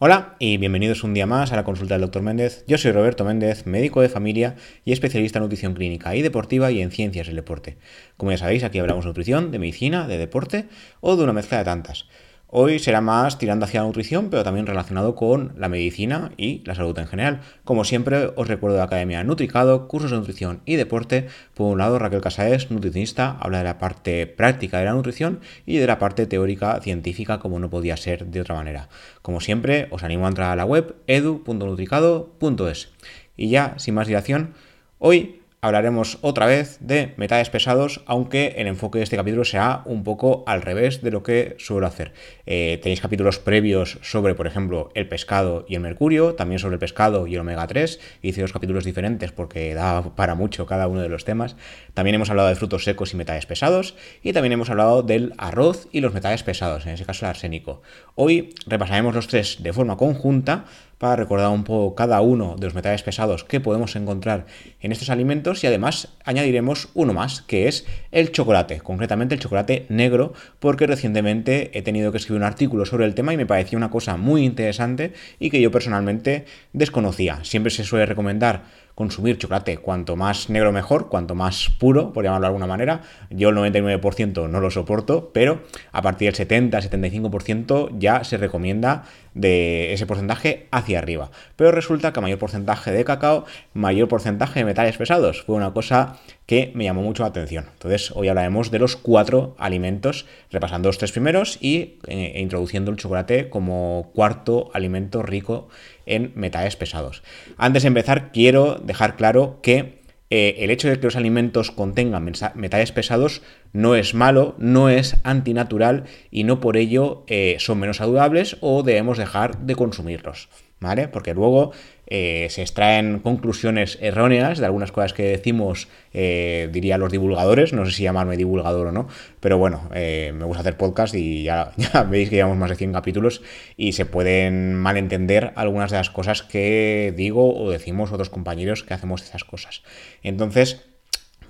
Hola y bienvenidos un día más a la consulta del Dr. Méndez. Yo soy Roberto Méndez, médico de familia y especialista en nutrición clínica y deportiva y en ciencias del deporte. Como ya sabéis, aquí hablamos de nutrición, de medicina, de deporte o de una mezcla de tantas. Hoy será más tirando hacia la nutrición, pero también relacionado con la medicina y la salud en general. Como siempre, os recuerdo la Academia Nutricado, cursos de nutrición y deporte. Por un lado, Raquel Casaes, nutricionista, habla de la parte práctica de la nutrición y de la parte teórica científica, como no podía ser de otra manera. Como siempre, os animo a entrar a la web edu.nutricado.es. Y ya, sin más dilación, hoy hablaremos otra vez de metales pesados, aunque el enfoque de este capítulo sea un poco al revés de lo que suelo hacer. Eh, tenéis capítulos previos sobre, por ejemplo, el pescado y el mercurio, también sobre el pescado y el omega 3. Hice dos capítulos diferentes porque da para mucho cada uno de los temas. También hemos hablado de frutos secos y metales pesados, y también hemos hablado del arroz y los metales pesados, en ese caso el arsénico. Hoy repasaremos los tres de forma conjunta para recordar un poco cada uno de los metales pesados que podemos encontrar en estos alimentos y además añadiremos uno más, que es el chocolate, concretamente el chocolate negro, porque recientemente he tenido que escribir un artículo sobre el tema y me pareció una cosa muy interesante y que yo personalmente desconocía. Siempre se suele recomendar consumir chocolate cuanto más negro mejor, cuanto más puro, por llamarlo de alguna manera. Yo el 99% no lo soporto, pero a partir del 70-75% ya se recomienda de ese porcentaje hacia arriba. Pero resulta que mayor porcentaje de cacao, mayor porcentaje de metales pesados. Fue una cosa que me llamó mucho la atención. Entonces, hoy hablaremos de los cuatro alimentos, repasando los tres primeros y eh, e introduciendo el chocolate como cuarto alimento rico en metales pesados. Antes de empezar, quiero dejar claro que eh, el hecho de que los alimentos contengan metales pesados no es malo, no es antinatural y no por ello eh, son menos saludables o debemos dejar de consumirlos. ¿vale? Porque luego eh, se extraen conclusiones erróneas de algunas cosas que decimos, eh, diría los divulgadores, no sé si llamarme divulgador o no, pero bueno, eh, me gusta hacer podcast y ya, ya, veis que llevamos más de 100 capítulos y se pueden malentender algunas de las cosas que digo o decimos otros compañeros que hacemos esas cosas. Entonces,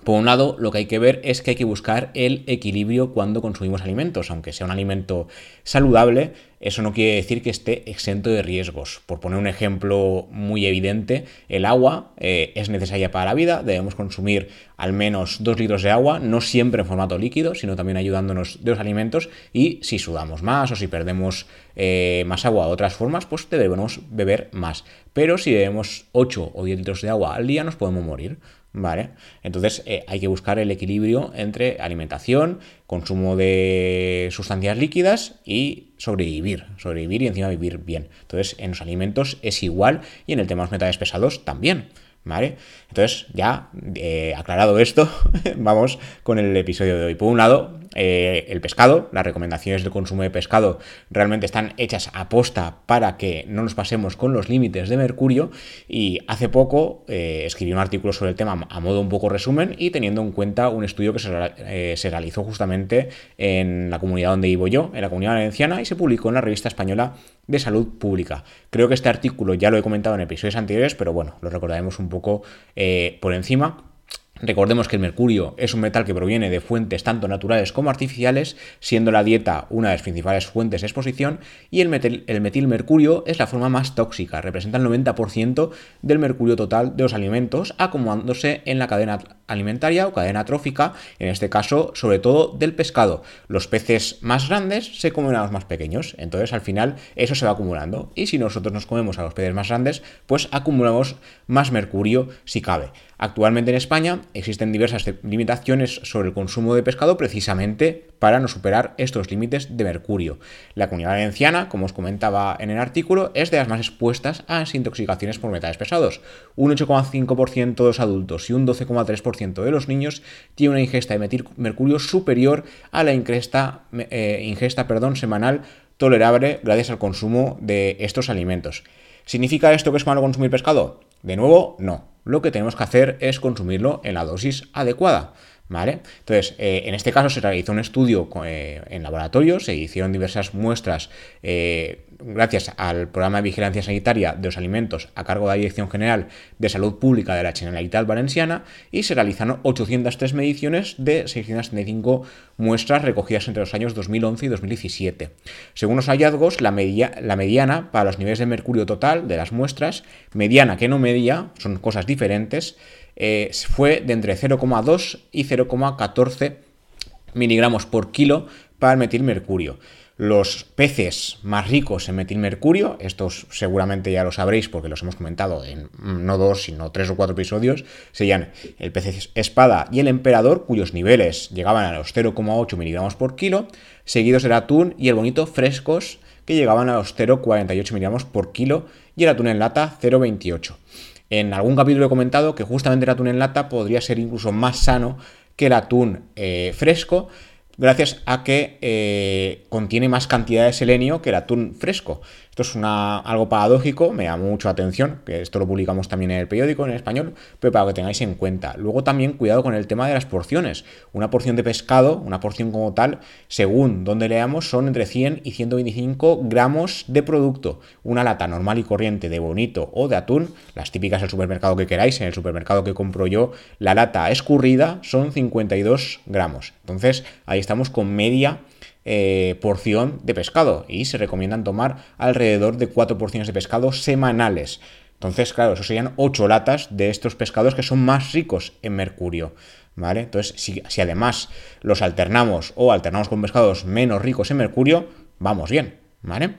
por un lado, lo que hay que ver es que hay que buscar el equilibrio cuando consumimos alimentos. Aunque sea un alimento saludable, eso no quiere decir que esté exento de riesgos. Por poner un ejemplo muy evidente, el agua eh, es necesaria para la vida, debemos consumir al menos 2 litros de agua, no siempre en formato líquido, sino también ayudándonos de los alimentos y si sudamos más o si perdemos eh, más agua de otras formas, pues debemos beber más. Pero si bebemos 8 o 10 litros de agua al día nos podemos morir. ¿Vale? Entonces eh, hay que buscar el equilibrio entre alimentación, consumo de sustancias líquidas y sobrevivir, sobrevivir y encima vivir bien. Entonces en los alimentos es igual y en el tema de los metales pesados también. ¿Vale? Entonces, ya eh, aclarado esto, vamos con el episodio de hoy. Por un lado, eh, el pescado, las recomendaciones de consumo de pescado realmente están hechas a posta para que no nos pasemos con los límites de mercurio. Y hace poco eh, escribí un artículo sobre el tema a modo un poco resumen y teniendo en cuenta un estudio que se, se realizó justamente en la comunidad donde vivo yo, en la comunidad valenciana, y se publicó en la revista española de salud pública. Creo que este artículo ya lo he comentado en episodios anteriores, pero bueno, lo recordaremos un poco eh, por encima. Recordemos que el mercurio es un metal que proviene de fuentes tanto naturales como artificiales, siendo la dieta una de las principales fuentes de exposición, y el, el metilmercurio es la forma más tóxica, representa el 90% del mercurio total de los alimentos, acomodándose en la cadena alimentaria o cadena trófica, en este caso sobre todo del pescado. Los peces más grandes se comen a los más pequeños, entonces al final eso se va acumulando, y si nosotros nos comemos a los peces más grandes, pues acumulamos más mercurio si cabe. Actualmente en España existen diversas limitaciones sobre el consumo de pescado precisamente para no superar estos límites de mercurio. La comunidad valenciana, como os comentaba en el artículo, es de las más expuestas a las intoxicaciones por metales pesados. Un 8,5% de los adultos y un 12,3% de los niños tiene una ingesta de mercurio superior a la ingesta, eh, ingesta perdón, semanal tolerable gracias al consumo de estos alimentos. ¿Significa esto que es malo consumir pescado? De nuevo, no lo que tenemos que hacer es consumirlo en la dosis adecuada. ¿Vale? Entonces, eh, en este caso se realizó un estudio eh, en laboratorio, se hicieron diversas muestras eh, gracias al programa de vigilancia sanitaria de los alimentos a cargo de la Dirección General de Salud Pública de la Generalitat Valenciana y se realizaron 803 mediciones de 675 muestras recogidas entre los años 2011 y 2017. Según los hallazgos, la, media, la mediana para los niveles de mercurio total de las muestras, mediana que no media, son cosas diferentes, eh, fue de entre 0,2 y 0,14 miligramos por kilo para el metilmercurio. Los peces más ricos en metilmercurio, estos seguramente ya lo sabréis porque los hemos comentado en mm, no dos, sino tres o cuatro episodios, serían el pez espada y el emperador, cuyos niveles llegaban a los 0,8 miligramos por kilo, seguidos del atún y el bonito frescos, que llegaban a los 0,48 miligramos por kilo, y el atún en lata 0,28. En algún capítulo he comentado que justamente el atún en lata podría ser incluso más sano que el atún eh, fresco, gracias a que eh, contiene más cantidad de selenio que el atún fresco. Esto es algo paradójico, me llama mucho la atención, que esto lo publicamos también en el periódico, en español, pero para que tengáis en cuenta. Luego también cuidado con el tema de las porciones. Una porción de pescado, una porción como tal, según donde leamos, son entre 100 y 125 gramos de producto. Una lata normal y corriente de bonito o de atún, las típicas del supermercado que queráis, en el supermercado que compro yo, la lata escurrida son 52 gramos. Entonces ahí estamos con media eh, porción de pescado y se recomiendan tomar alrededor de 4 porciones de pescado semanales. Entonces, claro, eso serían 8 latas de estos pescados que son más ricos en mercurio. ¿Vale? Entonces, si, además los alternamos o alternamos con pescados menos ricos en mercurio, vamos bien, ¿vale?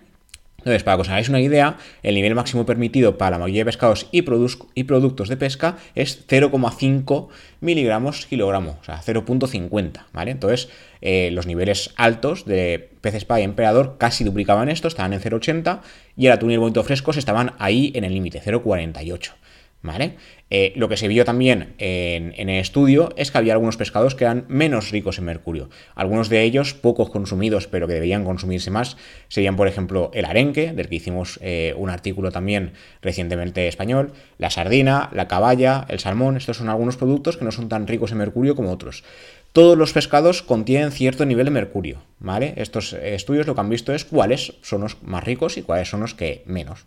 Entonces, para que os hagáis una idea, el nivel máximo permitido para la mayoría de pescados y, y productos de pesca es 0,5 miligramos kilogramo, o sea, 0.50, ¿vale? Entonces, eh, los niveles altos de pez espada y emperador casi duplicaban esto, estaban en 0,80 y el atún y el bonito frescos estaban ahí en el límite, 0,48. ¿Vale? Eh, lo que se vio también en, el estudio es que había algunos pescados que eran menos ricos en mercurio. Algunos de ellos, pocos consumidos, pero que deberían consumirse más, serían, por ejemplo, el arenque, del que hicimos eh, un artículo también recientemente español, la sardina, la caballa, el salmón. Estos son algunos productos que no son tan ricos en mercurio como otros. Todos los pescados contienen cierto nivel de mercurio. Estos estudios lo que han visto es cuáles son los más ricos y cuáles son los que menos.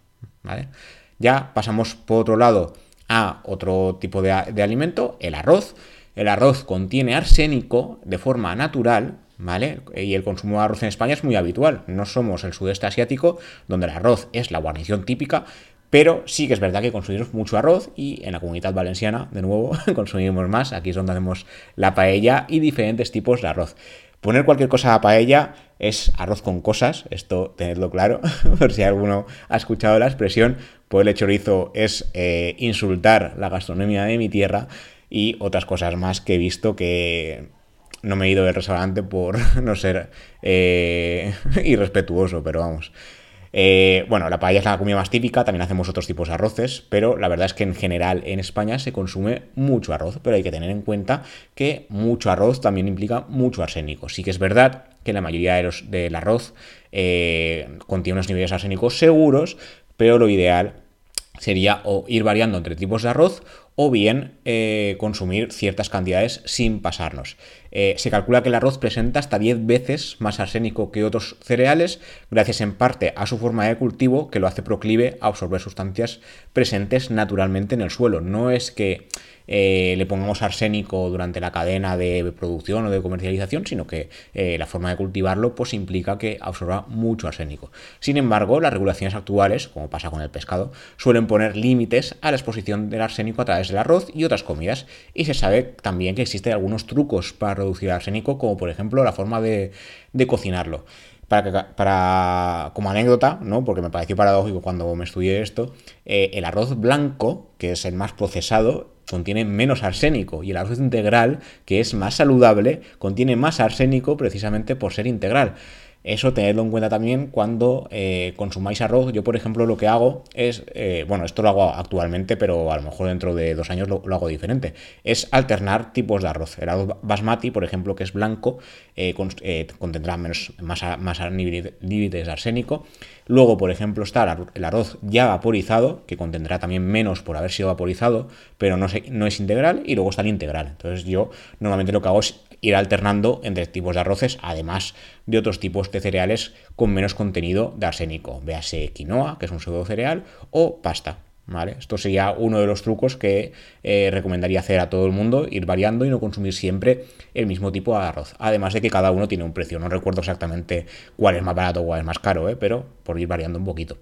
Ya pasamos por otro lado a otro tipo de, alimento, el arroz. El arroz contiene arsénico de forma natural, ¿vale? Y el consumo de arroz en España es muy habitual. No somos el sudeste asiático, donde el arroz es la guarnición típica, pero sí que es verdad que consumimos mucho arroz y en la comunidad valenciana, de nuevo, consumimos más. Aquí es donde hacemos la paella y diferentes tipos de arroz. Poner cualquier cosa a paella es arroz con cosas, esto tenedlo claro, por si alguno ha escuchado la expresión, pues el chorizo es eh, insultar la gastronomía de mi tierra y otras cosas más que he visto que no me he ido del restaurante por no ser eh, irrespetuoso, pero vamos. Eh, bueno, la paella es la comida más típica, también hacemos otros tipos de arroces, pero la verdad es que en general en España se consume mucho arroz, pero hay que tener en cuenta que mucho arroz también implica mucho arsénico. Sí que es verdad que la mayoría de los, del arroz eh, contiene unos niveles arsénicos seguros, pero lo ideal sería ir variando entre tipos de arroz o bien eh, consumir ciertas cantidades sin pasarnos. Eh, se calcula que el arroz presenta hasta 10 veces más arsénico que otros cereales, gracias en parte a su forma de cultivo que lo hace proclive a absorber sustancias presentes naturalmente en el suelo. No es que eh, le pongamos arsénico durante la cadena de producción o de comercialización, sino que eh, la forma de cultivarlo pues implica que absorba mucho arsénico. Sin embargo, las regulaciones actuales, como pasa con el pescado, suelen poner límites a la exposición del arsénico a través del arroz y otras comidas. Y se sabe también que existen algunos trucos para reducir el arsénico, como por ejemplo la forma de, cocinarlo. Para, para, como anécdota, ¿no? porque me pareció paradójico cuando me estudié esto, eh, el arroz blanco, que es el más procesado, contiene menos arsénico y el arroz integral, que es más saludable, contiene más arsénico precisamente por ser integral. Eso tenedlo en cuenta también cuando eh, consumáis arroz. Yo, por ejemplo, lo que hago es, eh, bueno, esto lo hago actualmente, pero a lo mejor dentro de dos años lo, hago diferente. Es alternar tipos de arroz. El arroz basmati, por ejemplo, que es blanco, eh, contendrá menos, más, más límites de arsénico. Luego, por ejemplo, está el arroz ya vaporizado, que contendrá también menos por haber sido vaporizado, pero no, no es integral. Y luego está el integral. Entonces, yo normalmente lo que hago es ir alternando entre tipos de arroces, además de otros tipos de cereales con menos contenido de arsénico, véase quinoa, que es un pseudo cereal, o pasta. ¿Vale? Esto sería uno de los trucos que eh, recomendaría hacer a todo el mundo, ir variando y no consumir siempre el mismo tipo de arroz. Además de que cada uno tiene un precio. No recuerdo exactamente cuál es más barato o cuál es más caro, ¿eh? pero por ir variando un poquito.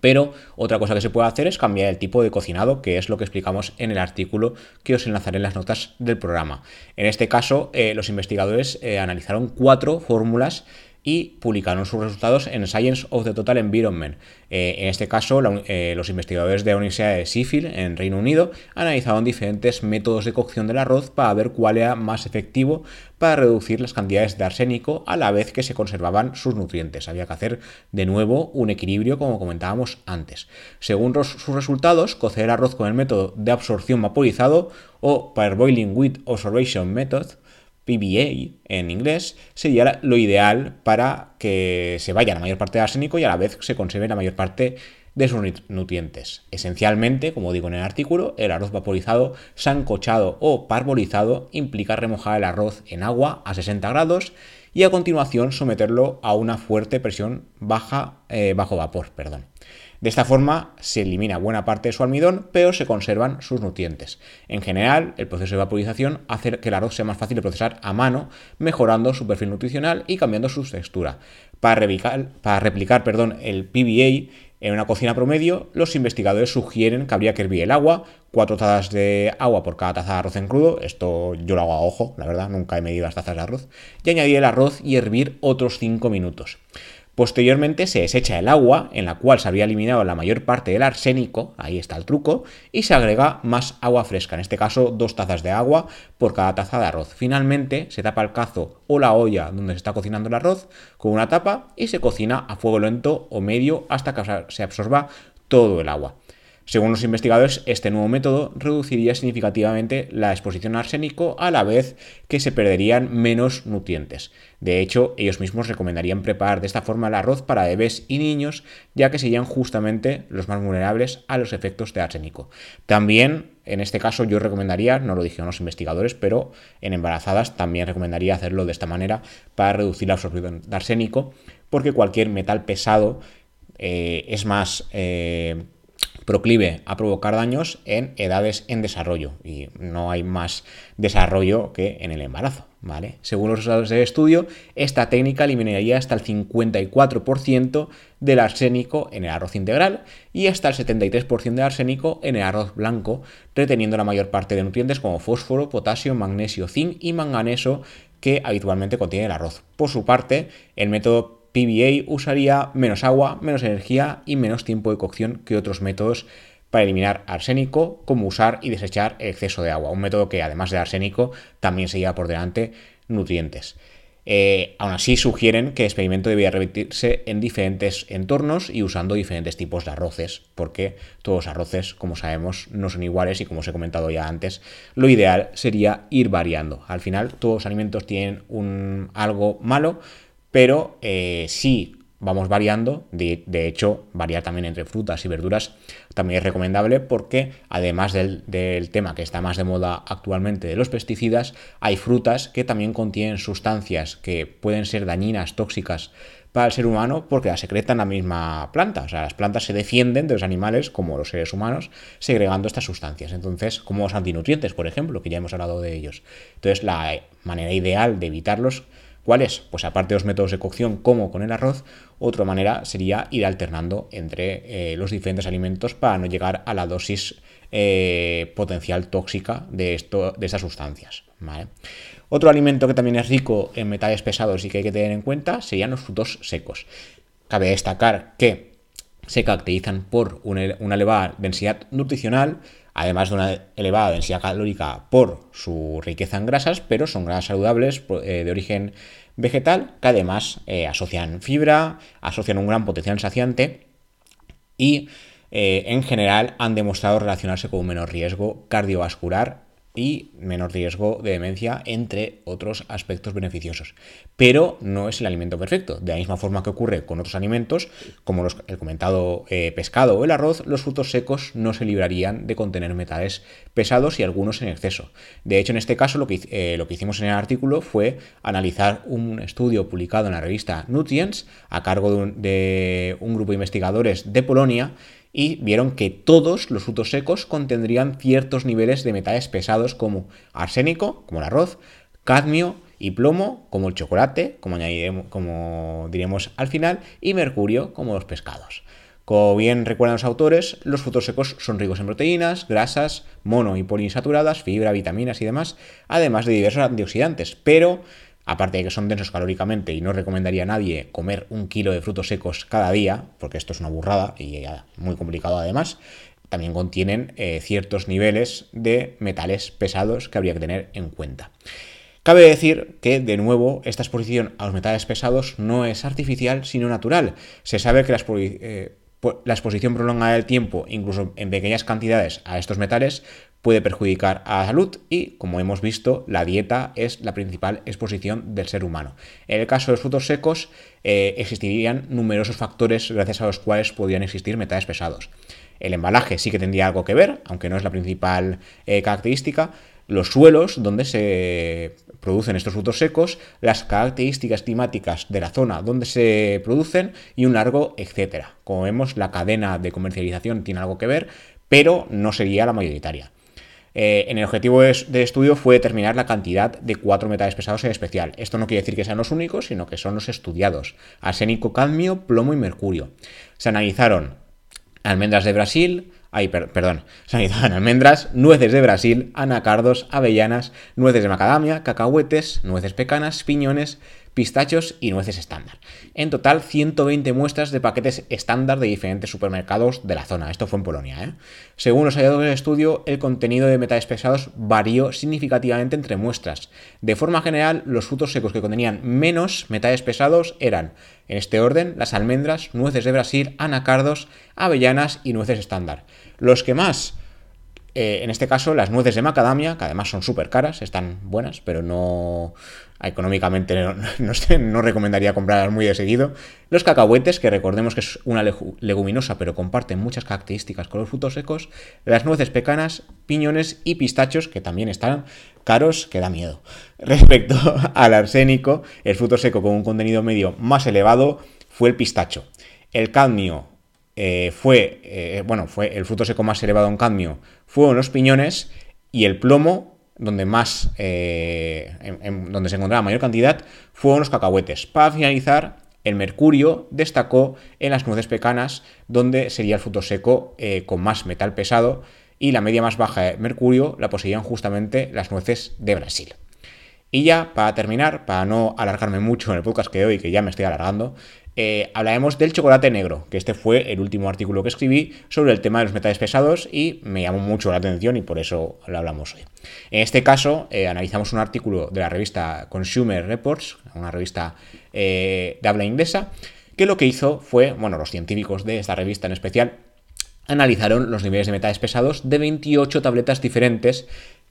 Pero otra cosa que se puede hacer es cambiar el tipo de cocinado, que es lo que explicamos en el artículo que os enlazaré en las notas del programa. En este caso, eh, los investigadores analizaron cuatro fórmulas y publicaron sus resultados en Science of the Total Environment. Eh, en este caso, eh, los investigadores de la Universidad de Sheffield, en Reino Unido, analizaron diferentes métodos de cocción del arroz para ver cuál era más efectivo para reducir las cantidades de arsénico a la vez que se conservaban sus nutrientes. Había que hacer de nuevo un equilibrio, como comentábamos antes. Según sus resultados, cocer arroz con el método de absorción vaporizado o Parboiling with Observation Method PBA en inglés, sería lo ideal para que se vaya la mayor parte de arsénico y a la vez se conserve la mayor parte de sus nutrientes. Esencialmente, como digo en el artículo, el arroz vaporizado, sancochado o parbolizado implica remojar el arroz en agua a 60 grados y a continuación someterlo a una fuerte presión baja, eh, bajo vapor. Perdón. De esta forma se elimina buena parte de su almidón, pero se conservan sus nutrientes. En general, el proceso de vaporización hace que el arroz sea más fácil de procesar a mano, mejorando su perfil nutricional y cambiando su textura. Para replicar, perdón, el PBA en una cocina promedio, los investigadores sugieren que habría que hervir el agua, cuatro tazas de agua por cada taza de arroz en crudo, esto yo lo hago a ojo, la verdad, nunca he medido las tazas de arroz, y añadir el arroz y hervir otros 5 minutos. Posteriormente se desecha el agua, en la cual se había eliminado la mayor parte del arsénico, ahí está el truco, y se agrega más agua fresca, en este caso dos tazas de agua por cada taza de arroz. Finalmente se tapa el cazo o la olla donde se está cocinando el arroz con una tapa y se cocina a fuego lento o medio hasta que se absorba todo el agua. Según los investigadores, este nuevo método reduciría significativamente la exposición a arsénico a la vez que se perderían menos nutrientes. De hecho, ellos mismos recomendarían preparar de esta forma el arroz para bebés y niños, ya que serían justamente los más vulnerables a los efectos de arsénico. También, en este caso, yo recomendaría, no lo dijeron los investigadores, pero en embarazadas también recomendaría hacerlo de esta manera para reducir la absorción de arsénico, porque cualquier metal pesado eh, es más... Eh, proclive a provocar daños en edades en desarrollo y no hay más desarrollo que en el embarazo. ¿vale? Según los resultados del estudio, esta técnica eliminaría hasta el 54% del arsénico en el arroz integral y hasta el 73% del arsénico en el arroz blanco, reteniendo la mayor parte de nutrientes como fósforo, potasio, magnesio, zinc y manganeso que habitualmente contiene el arroz. Por su parte, el método PBA usaría menos agua, menos energía y menos tiempo de cocción que otros métodos para eliminar arsénico, como usar y desechar exceso de agua. Un método que además de arsénico también se lleva por delante nutrientes. Eh, aún así sugieren que el experimento debía repetirse en diferentes entornos y usando diferentes tipos de arroces, porque todos los arroces, como sabemos, no son iguales y como os he comentado ya antes, lo ideal sería ir variando. Al final todos los alimentos tienen un, algo malo, pero eh, sí vamos variando, de, hecho, variar también entre frutas y verduras también es recomendable porque además del, tema que está más de moda actualmente de los pesticidas, hay frutas que también contienen sustancias que pueden ser dañinas, tóxicas para el ser humano porque las secretan la misma planta. O sea, las plantas se defienden de los animales como los seres humanos segregando estas sustancias. Entonces, como los antinutrientes, por ejemplo, que ya hemos hablado de ellos. Entonces, la manera ideal de evitarlos ¿Cuál es? Pues aparte de los métodos de cocción como con el arroz, otra manera sería ir alternando entre eh, los diferentes alimentos para no llegar a la dosis eh, potencial tóxica de, estas sustancias. Otro alimento que también es rico en metales pesados y que hay que tener en cuenta serían los frutos secos. Cabe destacar que se caracterizan por una, elevada densidad nutricional, además de una elevada densidad calórica por su riqueza en grasas, pero son grasas saludables eh, de origen vegetal que además eh, asocian fibra, asocian un gran potencial saciante y eh, en general han demostrado relacionarse con un menor riesgo cardiovascular y menor riesgo de demencia, entre otros aspectos beneficiosos. Pero no es el alimento perfecto. De la misma forma que ocurre con otros alimentos, como el comentado eh, pescado o el arroz, los frutos secos no se librarían de contener metales pesados y algunos en exceso. De hecho, en este caso, lo que, eh, lo que hicimos en el artículo fue analizar un estudio publicado en la revista Nutrients a cargo de un grupo de investigadores de Polonia y vieron que todos los frutos secos contendrían ciertos niveles de metales pesados como arsénico, como el arroz, cadmio y plomo, como el chocolate, como, añadiremos, como diremos al final, y mercurio, como los pescados. Como bien recuerdan los autores, los frutos secos son ricos en proteínas, grasas, mono y poliinsaturadas, fibra, vitaminas y demás, además de diversos antioxidantes, pero aparte de que son densos calóricamente y no recomendaría a nadie comer un kilo de frutos secos cada día, porque esto es una burrada y muy complicado además, también contienen eh, ciertos niveles de metales pesados que habría que tener en cuenta. Cabe decir que, de nuevo, esta exposición a los metales pesados no es artificial, sino natural. Se sabe que la, eh, la exposición prolongada del tiempo, incluso en pequeñas cantidades, a estos metales, puede perjudicar a la salud y, como hemos visto, la dieta es la principal exposición del ser humano. En el caso de los frutos secos, eh, existirían numerosos factores gracias a los cuales podrían existir metales pesados. El embalaje sí que tendría algo que ver, aunque no es la principal eh, característica. Los suelos donde se producen estos frutos secos, las características climáticas de la zona donde se producen y un largo etcétera. Como vemos, la cadena de comercialización tiene algo que ver, pero no sería la mayoritaria. Eh, en el objetivo de, estudio fue determinar la cantidad de cuatro metales pesados en especial. Esto no quiere decir que sean los únicos, sino que son los estudiados. Arsénico, cadmio, plomo y mercurio. Se analizaron almendras de Brasil, ay, perdón, se analizaron almendras, nueces de Brasil, anacardos, avellanas, nueces de macadamia, cacahuetes, nueces pecanas, piñones, pistachos y nueces estándar. En total, 120 muestras de paquetes estándar de diferentes supermercados de la zona. Esto fue en Polonia. ¿eh? Según los hallazgos del estudio, el contenido de metales pesados varió significativamente entre muestras. De forma general, los frutos secos que contenían menos metales pesados eran, en este orden, las almendras, nueces de Brasil, anacardos, avellanas y nueces estándar. Los que más eh, en este caso, las nueces de macadamia, que además son súper caras, están buenas, pero no, económicamente no, recomendaría comprarlas muy de seguido. Los cacahuetes, que recordemos que es una leguminosa, pero comparten muchas características con los frutos secos. Las nueces pecanas, piñones y pistachos, que también están caros, que da miedo. Respecto al arsénico, el fruto seco con un contenido medio más elevado fue el pistacho. El cadmio eh, fue, eh, bueno, fue el fruto seco más elevado en cadmio, fueron los piñones y el plomo donde más, eh, donde se encontraba mayor cantidad, fueron los cacahuetes. Para finalizar, el mercurio destacó en las nueces pecanas, donde sería el fruto seco con más metal pesado, y la media más baja de mercurio la poseían justamente las nueces de Brasil. Y ya, para terminar, para no alargarme mucho en el podcast que hoy, que ya me estoy alargando, eh, hablaremos del chocolate negro, que este fue el último artículo que escribí sobre el tema de los metales pesados y me llamó mucho la atención y por eso lo hablamos hoy. En este caso, eh, analizamos un artículo de la revista Consumer Reports, una revista eh, de habla inglesa, que lo que hizo fue, bueno, los científicos de esta revista en especial, analizaron los niveles de metales pesados de 28 tabletas diferentes,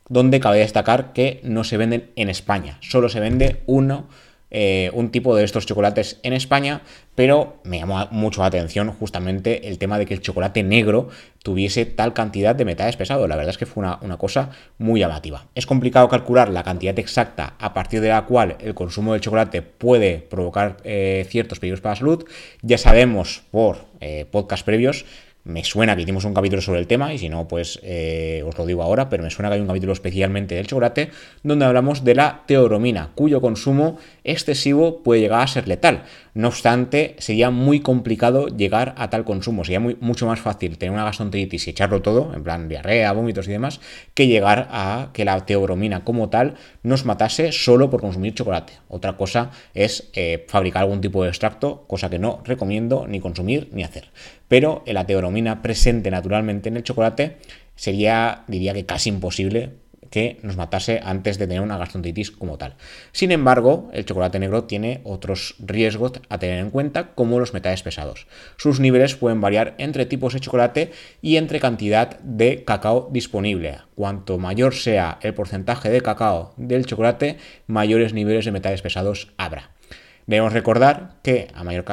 donde cabe destacar que no se venden en España, solo se vende uno eh, un tipo de estos chocolates en España, pero me llamó mucho la atención justamente el tema de que el chocolate negro tuviese tal cantidad de metales pesados. La verdad es que fue una, cosa muy llamativa. Es complicado calcular la cantidad exacta a partir de la cual el consumo del chocolate puede provocar eh, ciertos peligros para la salud. Ya sabemos por eh, podcast previos me suena que hicimos un capítulo sobre el tema, y si no, pues eh, os lo digo ahora, pero me suena que hay un capítulo especialmente del chocolate, donde hablamos de la teoromina, cuyo consumo excesivo puede llegar a ser letal. No obstante, sería muy complicado llegar a tal consumo, sería mucho más fácil tener una gastroenteritis y echarlo todo, en plan diarrea, vómitos y demás, que llegar a que la teoromina como tal nos matase solo por consumir chocolate. Otra cosa es eh, fabricar algún tipo de extracto, cosa que no recomiendo ni consumir ni hacer pero la teoromina presente naturalmente en el chocolate sería, diría que casi imposible que nos matase antes de tener una gastroenteritis como tal. Sin embargo, el chocolate negro tiene otros riesgos a tener en cuenta, como los metales pesados. Sus niveles pueden variar entre tipos de chocolate y entre cantidad de cacao disponible. Cuanto mayor sea el porcentaje de cacao del chocolate, mayores niveles de metales pesados habrá. Debemos recordar que a mayor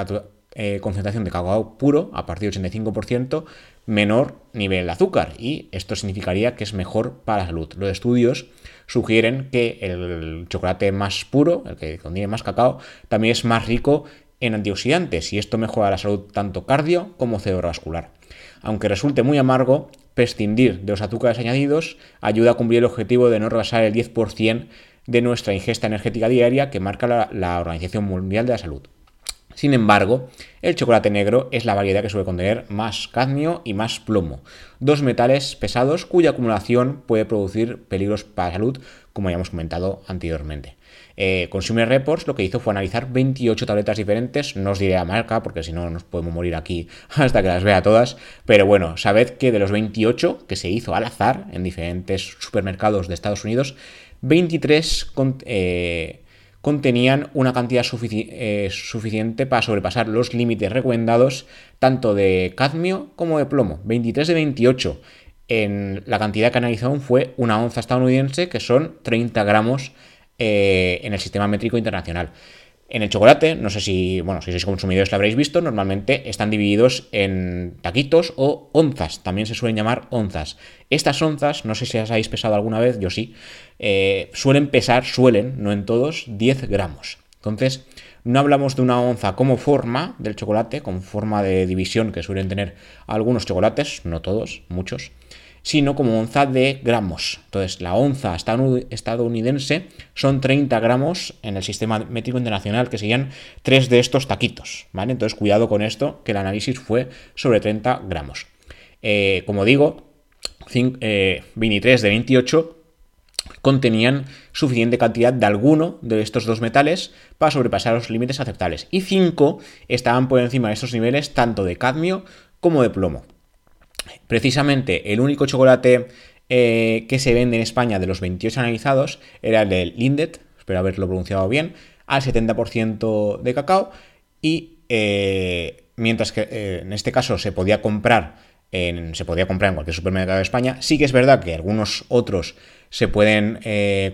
eh, concentración de cacao puro, a partir del 85%, menor nivel de azúcar y esto significaría que es mejor para la salud. Los estudios sugieren que el chocolate más puro, el que contiene más cacao, también es más rico en antioxidantes y esto mejora la salud tanto cardio como cerebrovascular. Aunque resulte muy amargo, prescindir de los azúcares añadidos ayuda a cumplir el objetivo de no rebasar el 10% de nuestra ingesta energética diaria que marca la Organización Mundial de la Salud. Sin embargo, el chocolate negro es la variedad que suele contener más cadmio y más plomo, dos metales pesados cuya acumulación puede producir peligros para la salud, como ya hemos comentado anteriormente. Eh, Consumer Reports lo que hizo fue analizar 28 tabletas diferentes, no os diré la marca porque si no nos podemos morir aquí hasta que las vea todas, pero bueno, sabed que de los 28 que se hizo al azar en diferentes supermercados de Estados Unidos, 23 con, eh, contenían una cantidad eh, suficiente para sobrepasar los límites recomendados tanto de cadmio como de plomo. 23 de 28. En la cantidad que analizaron fue una onza estadounidense, que son 30 gramos eh, en el sistema métrico internacional. En el chocolate, no sé si, bueno, si sois consumidores lo habréis visto, normalmente están divididos en taquitos o onzas, también se suelen llamar onzas. Estas onzas, no sé si las habéis pesado alguna vez, yo sí, eh, suelen pesar, suelen, no en todos, 10 gramos. Entonces, no hablamos de una onza como forma del chocolate, con forma de división que suelen tener algunos chocolates, no todos, muchos, sino como onza de gramos. Entonces, la onza estadounidense son 30 gramos en el sistema métrico internacional, que serían tres de estos taquitos, ¿vale? Entonces, cuidado con esto, que el análisis fue sobre 30 gramos. Eh, como digo, 23 eh, de 28 contenían suficiente cantidad de alguno de estos dos metales para sobrepasar los límites aceptables. Y 5 estaban por encima de estos niveles tanto de cadmio como de plomo. Precisamente el único chocolate eh, que se vende en España de los 28 analizados era el del Lindet, espero haberlo pronunciado bien, al 70% de cacao y eh, mientras que eh, en este caso se podía comprar en, se podía comprar en cualquier supermercado de España, sí que es verdad que algunos otros se pueden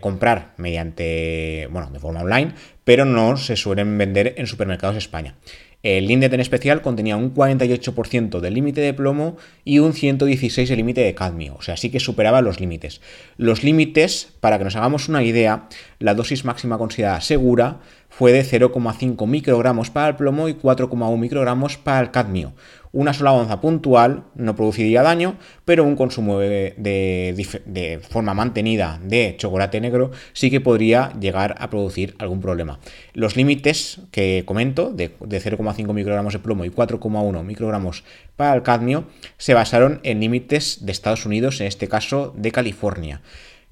comprar mediante, bueno, de forma online, pero no se suelen vender en supermercados de España. El Lindet en especial contenía un 48% del límite de plomo y un 116% del límite de cadmio, o sea, sí que superaba los límites. Los límites, para que nos hagamos una idea, la dosis máxima considerada segura fue de 0,5 microgramos para el plomo y 4,1 microgramos para el cadmio. Una sola onza puntual no produciría daño, pero un consumo de, forma mantenida de chocolate negro sí que podría llegar a producir algún problema. Los límites que comento, de, 0,5 microgramos de plomo y 4,1 microgramos para el cadmio, se basaron en límites de Estados Unidos, en este caso de California.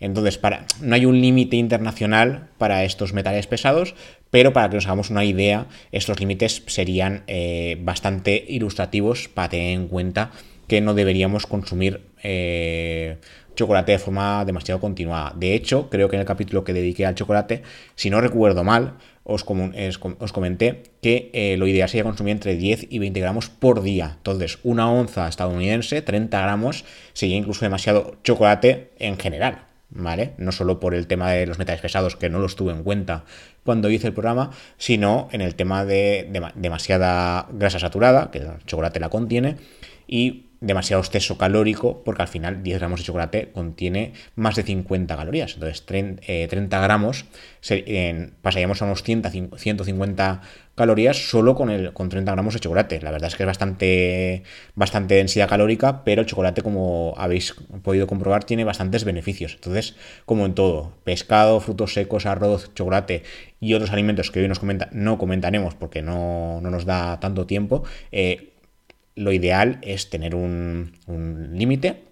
Entonces, para, no hay un límite internacional para estos metales pesados, pero para que nos hagamos una idea, estos límites serían eh, bastante ilustrativos para tener en cuenta que no deberíamos consumir eh, chocolate de forma demasiado continuada. De hecho, creo que en el capítulo que dediqué al chocolate, si no recuerdo mal, os, comenté que eh, lo ideal sería consumir entre 10 y 20 gramos por día. Entonces, una onza estadounidense, 30 gramos, sería incluso demasiado chocolate en general. ¿Vale? No solo por el tema de los metales pesados, que no los tuve en cuenta cuando hice el programa, sino en el tema de, demasiada grasa saturada, que el chocolate la contiene, y demasiado exceso calórico, porque al final 10 gramos de chocolate contiene más de 50 calorías. Entonces 30, eh, gramos pasaríamos a unos 150 calorías solo con, el, con 30 gramos de chocolate. La verdad es que es bastante, bastante densidad calórica, pero el chocolate, como habéis podido comprobar, tiene bastantes beneficios. Entonces, como en todo, pescado, frutos secos, arroz, chocolate y otros alimentos que hoy nos comenta, no comentaremos porque no, nos da tanto tiempo, eh, lo ideal es tener un, límite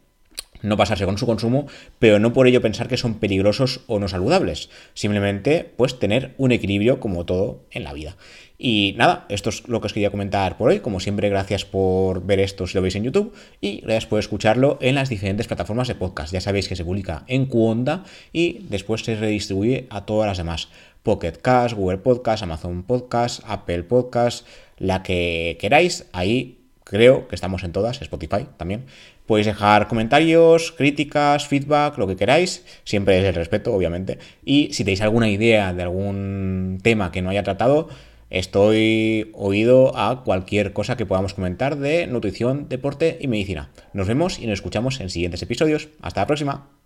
no pasarse con su consumo, pero no por ello pensar que son peligrosos o no saludables. Simplemente, pues, tener un equilibrio como todo en la vida. Y nada, esto es lo que os quería comentar por hoy. Como siempre, gracias por ver esto si lo veis en YouTube y gracias por escucharlo en las diferentes plataformas de podcast. Ya sabéis que se publica en Cuonda y después se redistribuye a todas las demás. Pocket Cast, Google Podcast, Amazon Podcast, Apple Podcast, la que queráis. Ahí creo que estamos en todas, Spotify también. Podéis dejar comentarios, críticas, feedback, lo que queráis, siempre es el respeto, obviamente. Y si tenéis alguna idea de algún tema que no haya tratado, estoy oído a cualquier cosa que podamos comentar de nutrición, deporte y medicina. Nos vemos y nos escuchamos en siguientes episodios. Hasta la próxima.